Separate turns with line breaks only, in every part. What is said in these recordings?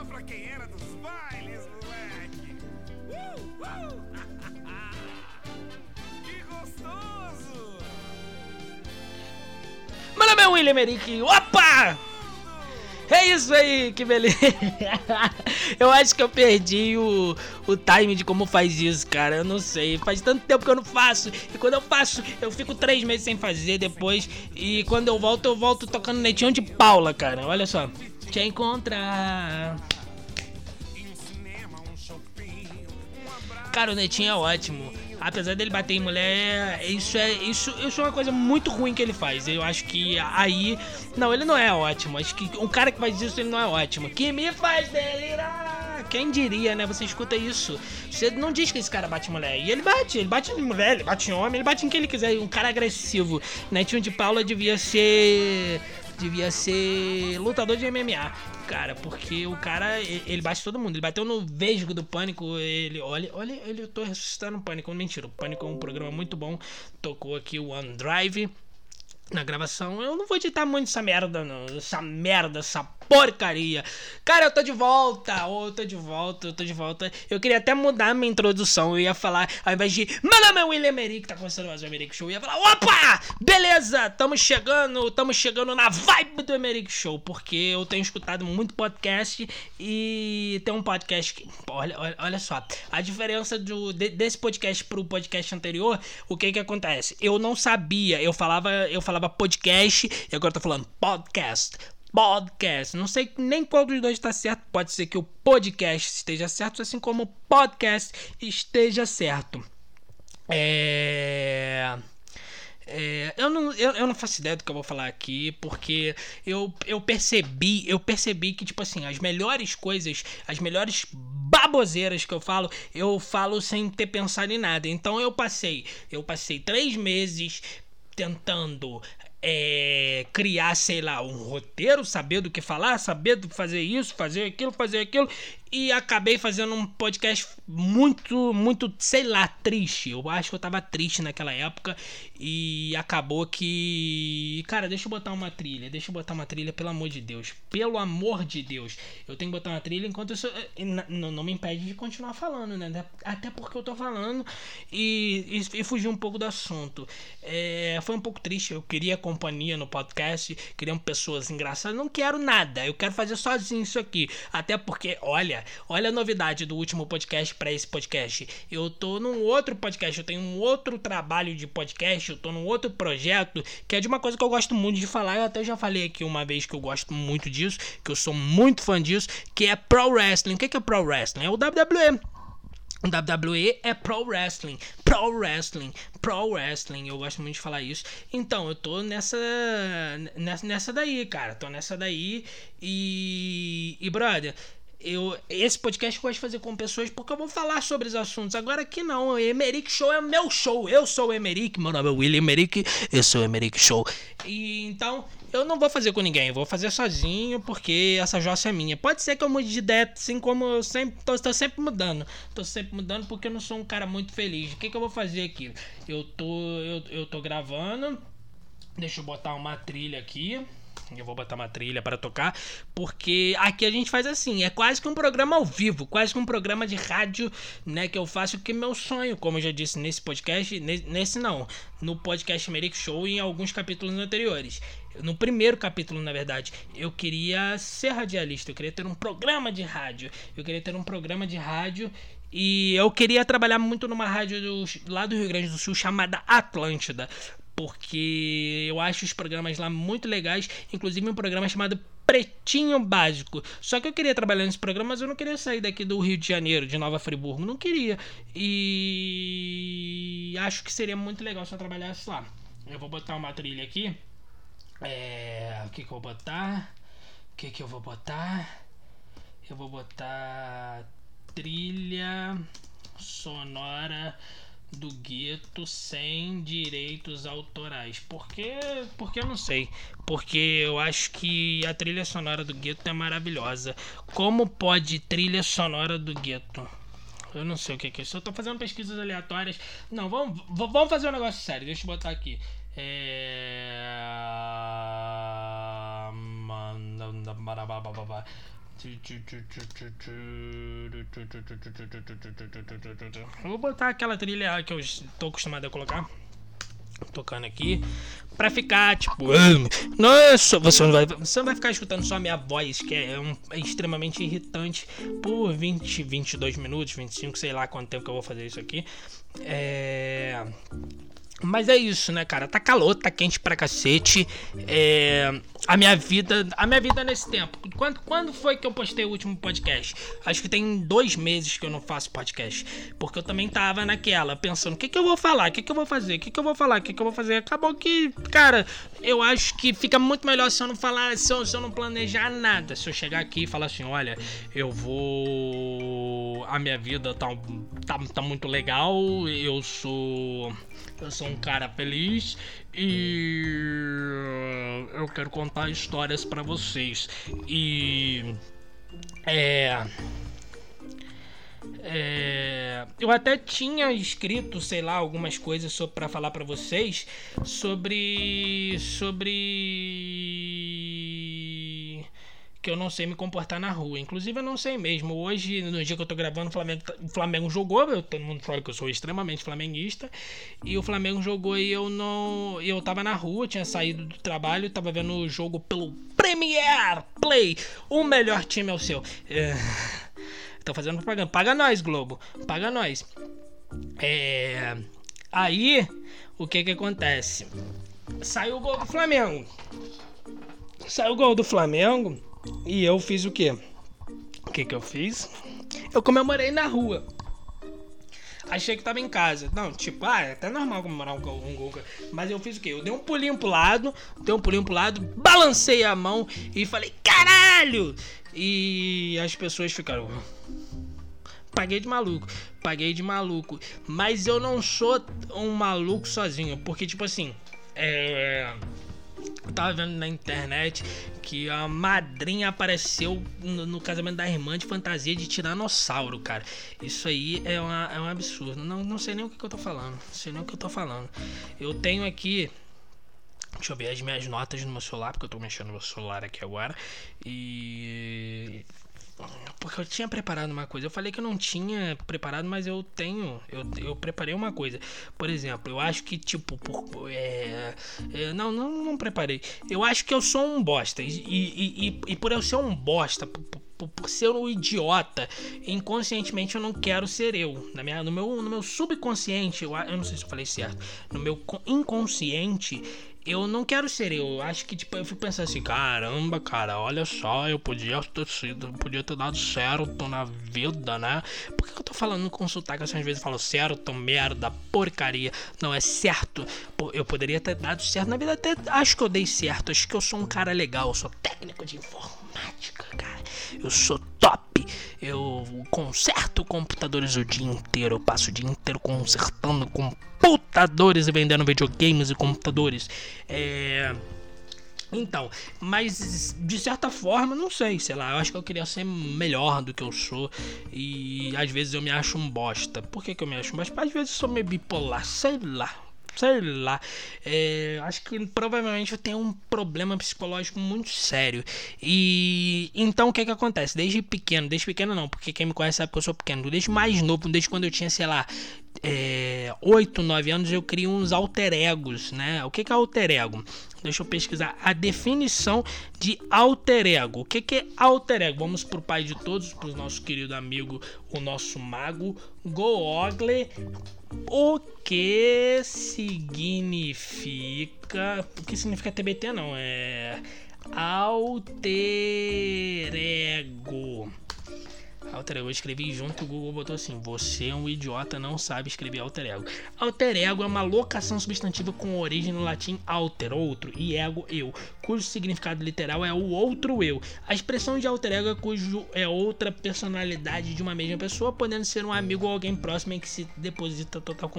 Só pra quem era dos bailes, moleque. Uh, uh. que gostoso!
Meu nome é William Eric. Opa! É isso aí, que beleza. Eu acho que eu perdi o, o time de como faz isso, cara. Eu não sei. Faz tanto tempo que eu não faço. E quando eu faço, eu fico três meses sem fazer depois. E quando eu volto, eu volto tocando netinho de Paula, cara. Olha só. Te encontrar. Cara, o Netinho é ótimo. Apesar dele bater em mulher, isso é isso, isso é uma coisa muito ruim que ele faz. Eu acho que aí. Não, ele não é ótimo. Acho que um cara que faz isso, ele não é ótimo. Que me faz delirar. Quem diria, né? Você escuta isso. Você não diz que esse cara bate mulher. E ele bate, ele bate em mulher, ele bate em homem, ele bate em quem ele quiser. Um cara agressivo. Netinho de Paula devia ser. Devia ser lutador de MMA cara, porque o cara, ele bate todo mundo. Ele bateu no Vesgo do Pânico, ele, olha, olha, ele, eu tô ressuscitando o Pânico, mentira, o Pânico é um programa muito bom, tocou aqui o OneDrive na gravação. Eu não vou editar muito essa merda, não, essa merda, essa porcaria. Cara, eu tô de volta. Oh, eu tô de volta, eu tô de volta. Eu queria até mudar minha introdução. Eu ia falar, ao invés de Meu nome é William Merick, tá começando mais o Emerick Show. Eu ia falar, opa! Beleza, tamo chegando, tamo chegando na vibe do Emerick Show. Porque eu tenho escutado muito podcast e tem um podcast que. Olha, olha, olha só. A diferença do, de, desse podcast pro podcast anterior, o que que acontece? Eu não sabia, eu falava, eu falava podcast e agora eu tô falando podcast podcast. Não sei nem qual dos dois está certo. Pode ser que o podcast esteja certo, assim como o podcast esteja certo. É. É, eu, não, eu, eu não faço ideia do que eu vou falar aqui, porque eu, eu percebi, eu percebi que, tipo assim, as melhores coisas, as melhores baboseiras que eu falo, eu falo sem ter pensado em nada. Então eu passei, eu passei três meses tentando é, criar, sei lá, um roteiro, saber do que falar, saber fazer isso, fazer aquilo, fazer aquilo, e acabei fazendo um podcast muito, muito, sei lá, triste. Eu acho que eu tava triste naquela época e acabou que. Cara, deixa eu botar uma trilha. Deixa eu botar uma trilha, pelo amor de Deus. Pelo amor de Deus. Eu tenho que botar uma trilha enquanto isso. Não, não me impede de continuar falando, né? Até porque eu tô falando e, e, e fugir um pouco do assunto. É, foi um pouco triste. Eu queria companhia no podcast, queria pessoas engraçadas. Não quero nada. Eu quero fazer sozinho isso aqui. Até porque, olha olha a novidade do último podcast para esse podcast. Eu tô num outro podcast, eu tenho um outro trabalho de podcast, eu tô num outro projeto que é de uma coisa que eu gosto muito de falar. Eu até já falei aqui uma vez que eu gosto muito disso, que eu sou muito fã disso, que é Pro Wrestling. O que é Pro Wrestling? É o WWE. O WWE é Pro Wrestling, Pro Wrestling, Pro Wrestling. Eu gosto muito de falar isso. Então, eu tô nessa nessa, nessa daí, cara. Tô nessa daí e e brother, eu, esse podcast eu gosto de fazer com pessoas porque eu vou falar sobre os assuntos. Agora aqui não, o Emerick Show é meu show. Eu sou o Emerick, meu nome é William Emerick, eu sou o Emerick Show. E então eu não vou fazer com ninguém, eu vou fazer sozinho porque essa jossa é minha. Pode ser que eu mude de ideia, assim como eu sempre tô, tô, sempre mudando. Tô sempre mudando porque eu não sou um cara muito feliz. O que, que eu vou fazer aqui? Eu tô, eu, eu tô gravando. Deixa eu botar uma trilha aqui. Eu vou botar uma trilha para tocar, porque aqui a gente faz assim, é quase que um programa ao vivo, quase que um programa de rádio, né, que eu faço que meu sonho, como eu já disse nesse podcast, nesse não, no podcast Meric Show e em alguns capítulos anteriores. No primeiro capítulo, na verdade, eu queria ser radialista, eu queria ter um programa de rádio, eu queria ter um programa de rádio e eu queria trabalhar muito numa rádio do, lá do Rio Grande do Sul chamada Atlântida porque eu acho os programas lá muito legais, inclusive um programa chamado Pretinho Básico. Só que eu queria trabalhar nesse programa, mas eu não queria sair daqui do Rio de Janeiro, de Nova Friburgo, não queria. E acho que seria muito legal se eu trabalhasse lá. Eu vou botar uma trilha aqui. É, o que que eu vou botar? O que que eu vou botar? Eu vou botar trilha sonora do gueto sem direitos autorais. Porque, porque eu não sei. Porque eu acho que a trilha sonora do gueto é maravilhosa. Como pode trilha sonora do gueto? Eu não sei o que é isso. Eu tô fazendo pesquisas aleatórias. Não, vamos, vamos fazer um negócio sério. Deixa eu botar aqui. É. Vou botar aquela trilha que eu estou acostumado a colocar. Tocando aqui. Pra ficar tipo. Nossa, você não vai, você não vai ficar escutando só a minha voz, que é, um, é extremamente irritante, por 20, 22 minutos, 25, sei lá quanto tempo que eu vou fazer isso aqui. É. Mas é isso, né, cara? Tá calor, tá quente pra cacete. É, a minha vida. A minha vida nesse tempo. Quando, quando foi que eu postei o último podcast? Acho que tem dois meses que eu não faço podcast. Porque eu também tava naquela, pensando, o que, que eu vou falar? O que, que eu vou fazer? O que, que eu vou falar? O que, que eu vou fazer? Acabou que, cara, eu acho que fica muito melhor se eu não falar, se eu, se eu não planejar nada. Se eu chegar aqui e falar assim, olha, eu vou. A minha vida tá, tá, tá muito legal. Eu sou eu sou um cara feliz e eu quero contar histórias para vocês. E é, é, eu até tinha escrito, sei lá, algumas coisas para falar para vocês sobre sobre que eu não sei me comportar na rua. Inclusive, eu não sei mesmo. Hoje, no dia que eu tô gravando, o Flamengo, o Flamengo jogou. Eu, todo mundo fala que eu sou extremamente flamenguista. E o Flamengo jogou e eu não. Eu tava na rua, tinha saído do trabalho, tava vendo o jogo pelo Premier Play. O melhor time é o seu. É... Tô fazendo propaganda. Paga nós, Globo. Paga nós. É. Aí, o que que acontece? Saiu o gol do Flamengo. Saiu o gol do Flamengo. E eu fiz o quê? O que que eu fiz? Eu comemorei na rua. Achei que tava em casa. Não, tipo, ah, é até normal comemorar um um gol. Mas eu fiz o quê? Eu dei um pulinho pro lado, dei um pulinho pro lado, balancei a mão e falei, caralho! E as pessoas ficaram. Paguei de maluco, paguei de maluco. Mas eu não sou um maluco sozinho, porque, tipo assim, é eu tava vendo na internet que a madrinha apareceu no, no, casamento da irmã de fantasia de tiranossauro, cara. Isso aí é, uma, é um absurdo. Não, não sei nem o que, que eu tô falando. Não sei nem o que eu tô falando. Eu tenho aqui. Deixa eu ver as minhas notas no meu celular, porque eu tô mexendo no meu celular aqui agora. E porque eu tinha preparado uma coisa. Eu falei que eu não tinha preparado, mas eu tenho. Eu, eu preparei uma coisa. Por exemplo, eu acho que, tipo, por, é, é, não, não, não preparei. Eu acho que eu sou um bosta. E, e, e, e por eu ser um bosta, por, por, por, ser um idiota, inconscientemente eu não quero ser eu. Na minha, no, meu, no meu subconsciente, eu, eu não sei se eu falei certo. No meu inconsciente, eu não quero ser eu. Acho que, tipo, eu fico pensando assim, caramba, cara, olha só, eu podia ter sido, podia ter dado certo na vida, né? Por que eu tô falando com sotaque assim, às vezes eu falo certo, merda, porcaria? Não, é certo. Pô, eu poderia ter dado certo na vida, até acho que eu dei certo. Acho que eu sou um cara legal, eu sou técnico de informática, cara. Eu sou top. Eu conserto computadores o dia inteiro. Eu passo o dia inteiro consertando computadores e vendendo videogames e computadores. É. Então, mas de certa forma, não sei, sei lá, eu acho que eu queria ser melhor do que eu sou e às vezes eu me acho um bosta. Por que, que eu me acho um bosta? Às vezes eu sou meio bipolar, sei lá, sei lá. É, acho que provavelmente eu tenho um problema psicológico muito sério. E então o que que acontece? Desde pequeno, desde pequeno não, porque quem me conhece sabe que eu sou pequeno. Desde mais novo, desde quando eu tinha, sei lá, é, 8, 9 anos, eu crio uns alter egos, né? O que é alter ego? Deixa eu pesquisar a definição de alter ego. O que, que é alter ego? Vamos pro pai de todos, pro nosso querido amigo, o nosso mago Google. O que significa. O que significa TBT? Não, é. Alter ego. Alter ego, eu escrevi junto, o Google botou assim: Você é um idiota, não sabe escrever alter ego. Alter ego é uma locação substantiva com origem no latim alter, outro, e ego, eu, cujo significado literal é o outro eu. A expressão de alter ego é cujo é outra personalidade de uma mesma pessoa, podendo ser um amigo ou alguém próximo em que se deposita total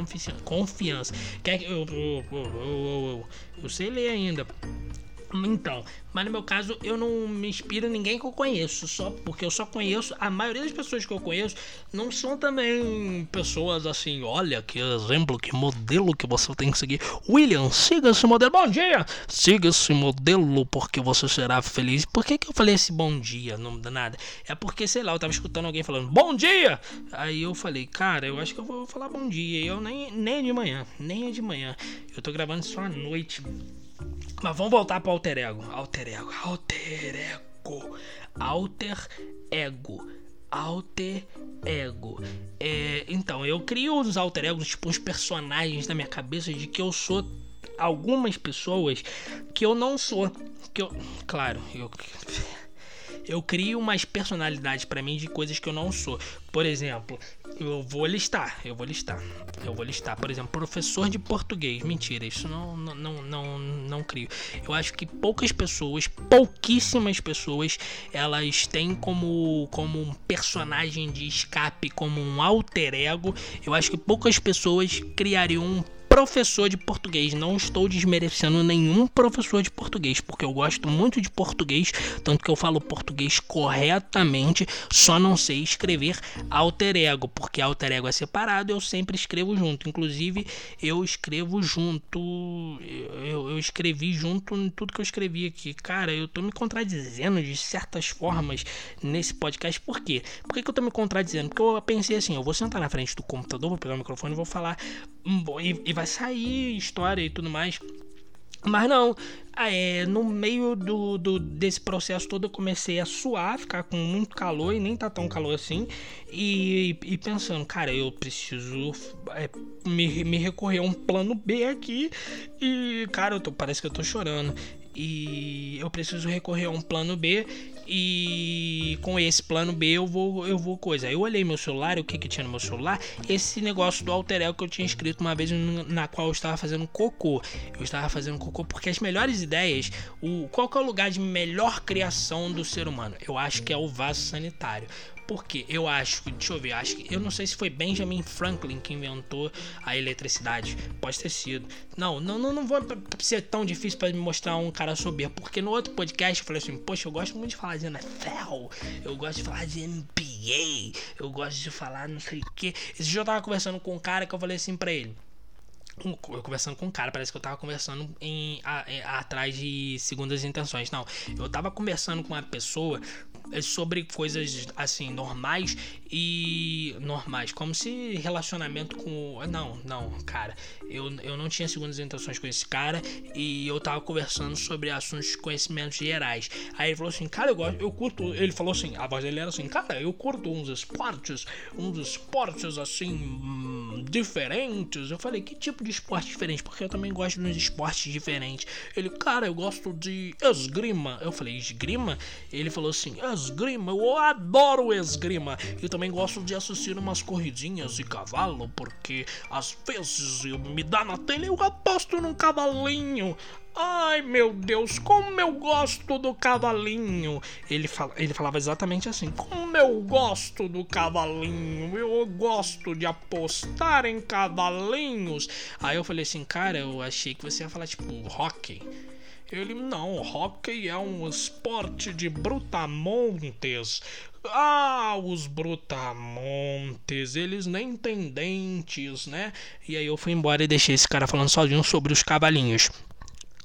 confiança. Quer que eu, eu, eu, eu, eu sei ler ainda. Então, mas no meu caso eu não me inspiro em ninguém que eu conheço, só porque eu só conheço, a maioria das pessoas que eu conheço não são também pessoas assim, olha que exemplo, que modelo que você tem que seguir. William, siga esse modelo. Bom dia! Siga esse modelo porque você será feliz. Por que, que eu falei esse bom dia? Não dá nada. É porque, sei lá, eu tava escutando alguém falando bom dia! Aí eu falei, cara, eu acho que eu vou falar bom dia. E eu nem, nem é de manhã, nem é de manhã. Eu tô gravando só à noite. Mas vamos voltar para alter ego. Alter ego. Alter ego. Alter ego. Alter ego. É, então, eu crio os alter egos, tipo, uns personagens na minha cabeça de que eu sou algumas pessoas que eu não sou. Que eu. Claro, eu eu crio umas personalidades para mim de coisas que eu não sou. Por exemplo, eu vou listar, eu vou listar. Eu vou listar, por exemplo, professor de português. Mentira, isso não não não não, não crio. Eu acho que poucas pessoas, pouquíssimas pessoas, elas têm como como um personagem de escape, como um alter ego. Eu acho que poucas pessoas criariam um professor de português. Não estou desmerecendo nenhum professor de português, porque eu gosto muito de português, tanto que eu falo português corretamente, só não sei escrever alter ego, porque alter ego é separado, eu sempre escrevo junto. Inclusive, eu escrevo junto, eu, eu escrevi junto em tudo que eu escrevi aqui. Cara, eu tô me contradizendo de certas formas nesse podcast. Por quê? Por que, que eu tô me contradizendo? Porque eu pensei assim, eu vou sentar na frente do computador, vou pegar o microfone e vou falar e, e vai sair história e tudo mais. Mas não, é, no meio do, do, desse processo todo eu comecei a suar, ficar com muito calor e nem tá tão calor assim. E, e pensando, cara, eu preciso é, me, me recorrer a um plano B aqui. E, cara, tô, parece que eu tô chorando e eu preciso recorrer a um plano B e com esse plano B eu vou eu vou coisa. Eu olhei meu celular, o que que tinha no meu celular? Esse negócio do alter que eu tinha escrito uma vez na qual eu estava fazendo cocô. Eu estava fazendo cocô porque as melhores ideias, o qual é o lugar de melhor criação do ser humano? Eu acho que é o vaso sanitário. Porque eu acho, deixa eu ver, acho que eu não sei se foi Benjamin Franklin que inventou a eletricidade. Pode ter sido. Não, não, não, não vou ser tão difícil para me mostrar um cara soberbo, porque no outro podcast eu falei assim, poxa, eu gosto muito de falar de NFL, eu gosto de falar de NBA, eu gosto de falar não sei o que. Esse dia eu tava conversando com um cara que eu falei assim para ele eu conversando com um cara, parece que eu tava conversando em, a, atrás de segundas intenções. Não, eu tava conversando com uma pessoa sobre coisas assim normais e normais, como se relacionamento com não, não, cara, eu, eu não tinha segundas intenções com esse cara e eu tava conversando sobre assuntos de conhecimentos gerais. Aí ele falou assim, cara, eu gosto, eu curto, ele falou assim, a voz dele era assim, cara, eu curto uns esportes, uns esportes assim diferentes. Eu falei, que tipo de esporte diferente? Porque eu também gosto de uns esportes diferentes. Ele, cara, eu gosto de esgrima. Eu falei, esgrima? Ele falou assim, esgrima, eu adoro esgrima. Eu também gosto de assistir umas corridinhas de cavalo, porque às vezes eu me dá na telha e eu aposto num cavalinho. Ai meu Deus, como eu gosto do cavalinho! Ele, ele falava exatamente assim: Como eu gosto do cavalinho! Eu gosto de apostar em cavalinhos! Aí eu falei assim: Cara, eu achei que você ia falar tipo hockey. Ele, não, hockey é um esporte de brutamontes. Ah, os brutamontes, eles nem têm dentes, né? E aí eu fui embora e deixei esse cara falando sozinho sobre os cavalinhos.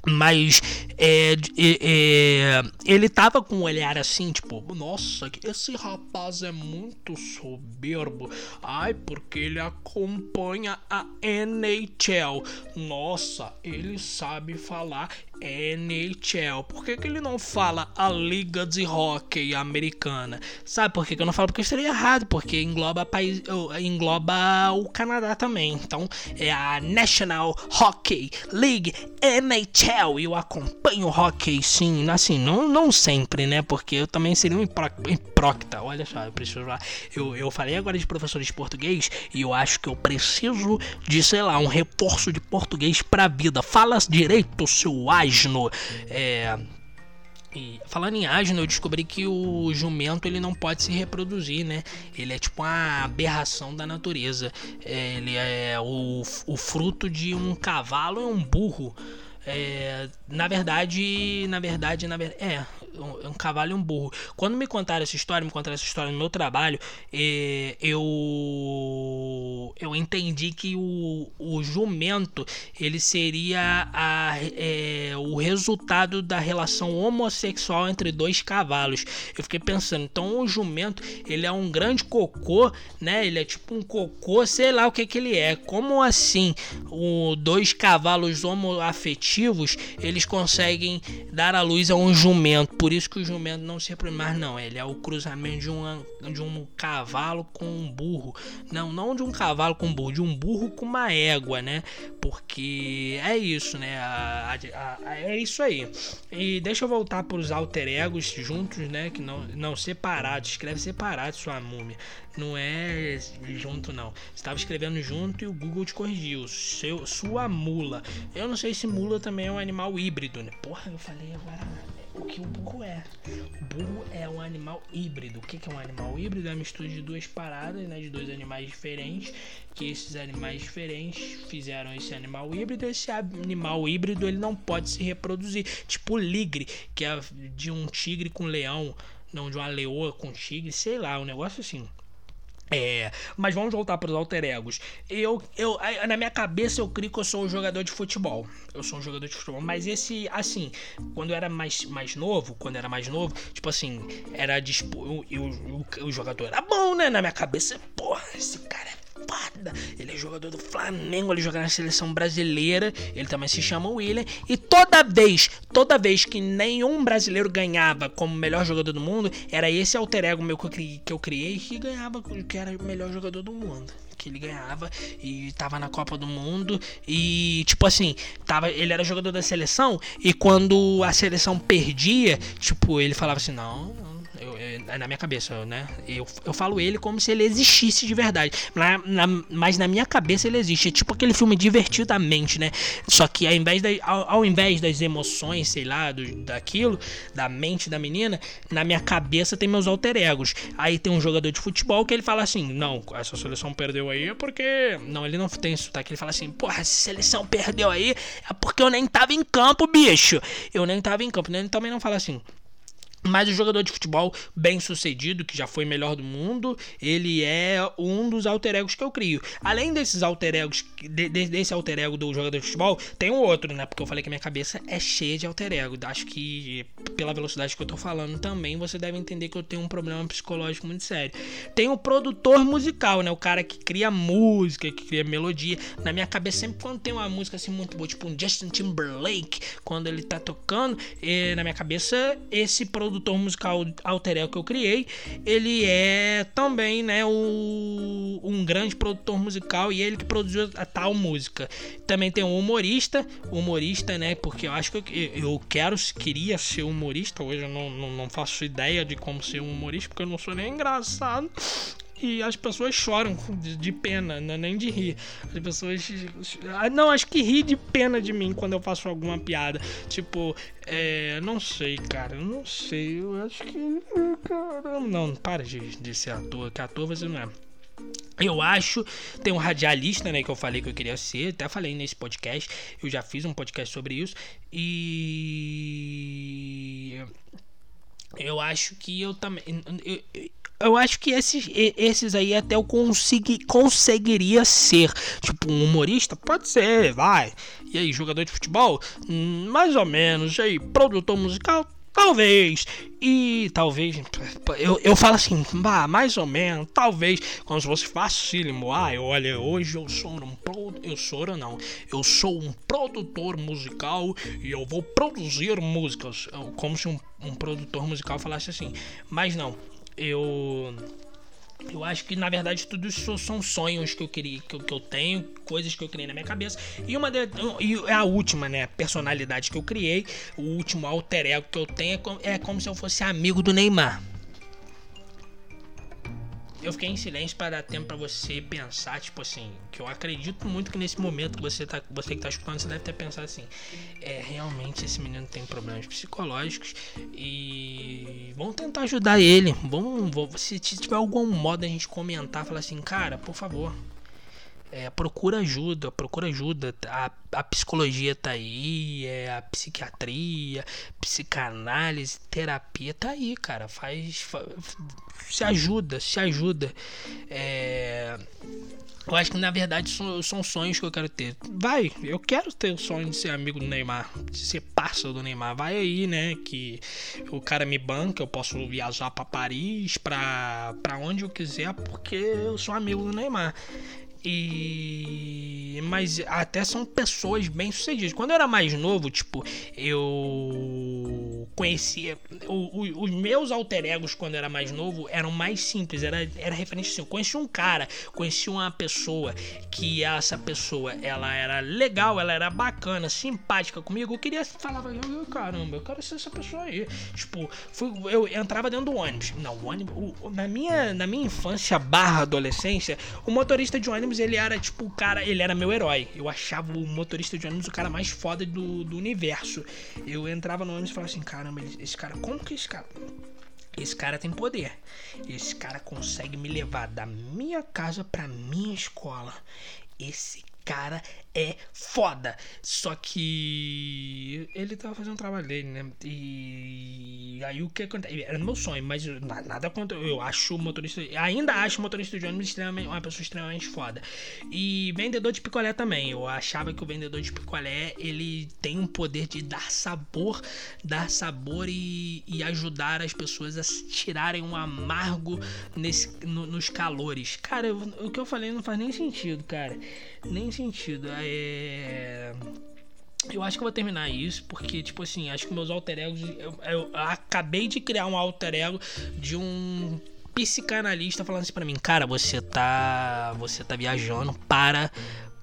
Mas é, é, ele tava com um olhar assim, tipo, nossa, esse rapaz é muito soberbo. Ai, porque ele acompanha a NHL. Nossa, ele sabe falar NHL. Por que, que ele não fala a Liga de Hockey Americana? Sabe por que, que eu não falo? Porque seria errado, porque engloba, país, engloba o Canadá também. Então é a National Hockey League NHL eu acompanho o hockey sim, assim, não, não sempre, né? Porque eu também seria um hipócrita. Olha só, eu preciso lá. Eu, eu falei agora de professor de português e eu acho que eu preciso de, sei lá, um reforço de português pra vida. Fala direito, seu asno. É. Falando em asno, eu descobri que o jumento ele não pode se reproduzir, né? Ele é tipo uma aberração da natureza. É, ele é o, o fruto de um cavalo e um burro. É, na verdade, na verdade, na verdade, é um, um, cavalo e um burro. Quando me contaram essa história, me contaram essa história no meu trabalho, é, eu eu entendi que o, o jumento ele seria a, é, o resultado da relação homossexual entre dois cavalos. Eu fiquei pensando, então o jumento ele é um grande cocô, né? Ele é tipo um cocô, sei lá o que que ele é. Como assim? O dois cavalos homoafetivos eles conseguem dar a luz a um jumento. Por isso que o jumento não se reproduz mais, não. Ele é o cruzamento de um, de um cavalo com um burro. Não, não de um cavalo com um burro, de um burro com uma égua, né? Porque é isso, né? A, a, a, é isso aí. E deixa eu voltar para os alter egos juntos, né? Que não, não separados. Escreve separado sua múmia. Não é junto, não. Estava escrevendo junto e o Google te corrigiu. Seu, sua mula. Eu não sei se mula também é um animal híbrido, né? Porra, eu falei agora o que o burro é. O burro é um animal híbrido. O que é um animal híbrido? É a mistura de duas paradas, né? De dois animais diferentes. Que esses animais diferentes fizeram esse animal híbrido. Esse animal híbrido ele não pode se reproduzir. Tipo o ligre, que é de um tigre com leão. Não, de uma leoa com tigre, sei lá, um negócio assim. É, mas vamos voltar para os alter egos. Eu, eu, na minha cabeça eu crio que eu sou um jogador de futebol. Eu sou um jogador de futebol, mas esse, assim, quando eu era mais, mais novo, quando eu era mais novo, tipo assim, era dispo, eu, eu, o jogador era bom, né? Na minha cabeça, porra, esse cara é foda. Ele é jogador do Flamengo, ele joga na seleção brasileira. Ele também se chama William. E toda vez, toda vez que nenhum brasileiro ganhava como melhor jogador do mundo, era esse alter ego meu que eu criei, que, eu criei que ganhava, que era o melhor jogador do mundo que ele ganhava e tava na Copa do Mundo e tipo assim, tava, ele era jogador da seleção e quando a seleção perdia, tipo, ele falava assim: "Não, é na minha cabeça, né? Eu, eu falo ele como se ele existisse de verdade. Na, na, mas na minha cabeça ele existe. É tipo aquele filme divertidamente, né? Só que ao invés, da, ao, ao invés das emoções, sei lá, do, daquilo, da mente da menina, na minha cabeça tem meus alter egos. Aí tem um jogador de futebol que ele fala assim: Não, essa seleção perdeu aí é porque. Não, ele não tem isso, tá? Ele fala assim: Porra, essa seleção perdeu aí é porque eu nem tava em campo, bicho. Eu nem tava em campo. Ele também não fala assim. Mas o jogador de futebol bem sucedido, que já foi melhor do mundo, ele é um dos alter egos que eu crio. Além desses alter egos, de, desse alter ego do jogador de futebol, tem um outro, né? Porque eu falei que minha cabeça é cheia de alter ego. Acho que pela velocidade que eu tô falando também, você deve entender que eu tenho um problema psicológico muito sério. Tem o produtor musical, né? O cara que cria música, que cria melodia. Na minha cabeça, sempre quando tem uma música assim muito boa, tipo um Justin Timberlake, quando ele tá tocando, na minha cabeça, esse produtor produtor musical alter ego que eu criei, ele é também, né, o, um grande produtor musical e ele que produziu a tal música. Também tem um humorista, humorista, né, porque eu acho que eu, eu quero, queria ser humorista, hoje eu não, não, não faço ideia de como ser um humorista, porque eu não sou nem engraçado e as pessoas choram de, de pena, não é nem de rir. As pessoas. Ah, não, acho que ri de pena de mim quando eu faço alguma piada. Tipo, é. Não sei, cara. Não sei. Eu acho que. Caramba. Não, para de, de ser ator, que ator você não é. Eu acho, tem um radialista, né, que eu falei que eu queria ser, até falei nesse podcast, eu já fiz um podcast sobre isso, e eu acho que eu também. Eu, acho que esses, esses aí até eu consegui, conseguiria ser. Tipo, um humorista? Pode ser, vai. E aí, jogador de futebol? Hum, mais ou menos. E aí, produtor musical? Talvez. E talvez. Eu, eu falo assim, bah, mais ou menos, talvez. Como se fosse facílimo. Ah, olha, hoje eu sou um. Pro, eu sou não. Eu sou um produtor musical e eu vou produzir músicas. Como se um, um produtor musical falasse assim. Mas não eu eu acho que na verdade tudo isso são sonhos que eu queria, que eu, que eu tenho, coisas que eu criei na minha cabeça. E uma de, e a última, né, personalidade que eu criei, o último alter ego que eu tenho é como, é como se eu fosse amigo do Neymar eu fiquei em silêncio para dar tempo para você pensar, tipo assim, que eu acredito muito que nesse momento você tá, você que tá escutando, você deve ter pensado assim, é, realmente esse menino tem problemas psicológicos e vamos tentar ajudar ele. Vamos se tiver algum modo a gente comentar, falar assim, cara, por favor, é, procura ajuda, procura ajuda. A, a psicologia tá aí, é, a psiquiatria, psicanálise, terapia tá aí, cara. Faz, se ajuda, se ajuda. É, eu acho que na verdade são, são, sonhos que eu quero ter. Vai, eu quero ter o sonho de ser amigo do Neymar, de ser parceiro do Neymar. Vai aí, né? Que o cara me banca, eu posso viajar para Paris, pra onde eu quiser, porque eu sou amigo do Neymar. E. Mas até são pessoas bem sucedidas. Quando eu era mais novo, tipo, eu conhecia. O, o, os meus alter egos, quando eu era mais novo, eram mais simples. Era, era referente assim. Eu conheci um cara, conheci uma pessoa que essa pessoa ela era legal, ela era bacana, simpática comigo. Eu queria falar, caramba, eu quero ser essa pessoa aí. Tipo, fui, eu entrava dentro do ônibus. Não, ônibus. O, na, minha, na minha infância barra adolescência, o motorista de ônibus ele era tipo o cara, ele era meu herói. Eu achava o motorista de ônibus o cara mais foda do, do universo. Eu entrava no ônibus e falava assim: caramba, esse cara, como que esse cara. Esse cara tem poder. Esse cara consegue me levar da minha casa pra minha escola. Esse cara é foda. Só que ele tava fazendo o trabalho dele, né? E aí o que acontece? Era meu sonho, mas nada contra. Eu acho o motorista. Ainda acho o motorista de ônibus extremamente, uma pessoa extremamente foda. E vendedor de picolé também. Eu achava que o vendedor de picolé ele tem um poder de dar sabor, dar sabor e, e ajudar as pessoas a tirarem um amargo nesse, no, nos calores. Cara, eu, o que eu falei não faz nem sentido, cara. Nem sentido. É. Eu acho que eu vou terminar isso, porque, tipo assim, acho que meus alter egos. Eu, eu acabei de criar um alter ego de um psicanalista falando assim pra mim, cara, você tá. Você tá viajando, para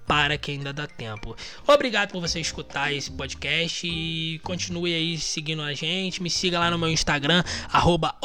para que ainda dá tempo. Obrigado por você escutar esse podcast e continue aí seguindo a gente. Me siga lá no meu Instagram, arroba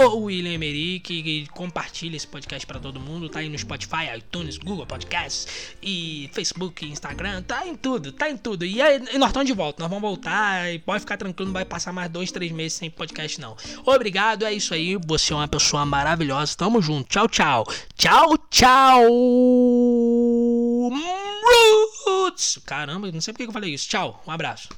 e compartilhe esse podcast para todo mundo. Tá aí no Spotify, iTunes, Google Podcasts e Facebook, Instagram, tá em tudo, tá em tudo. E, aí, nós estamos de volta, nós vamos voltar e pode ficar tranquilo, não vai passar mais dois, três meses sem podcast não. Obrigado, é isso aí. Você é uma pessoa maravilhosa. Tamo junto. Tchau, tchau. Tchau, tchau. Roots! Caramba, não sei porque eu falei isso. Tchau, um abraço.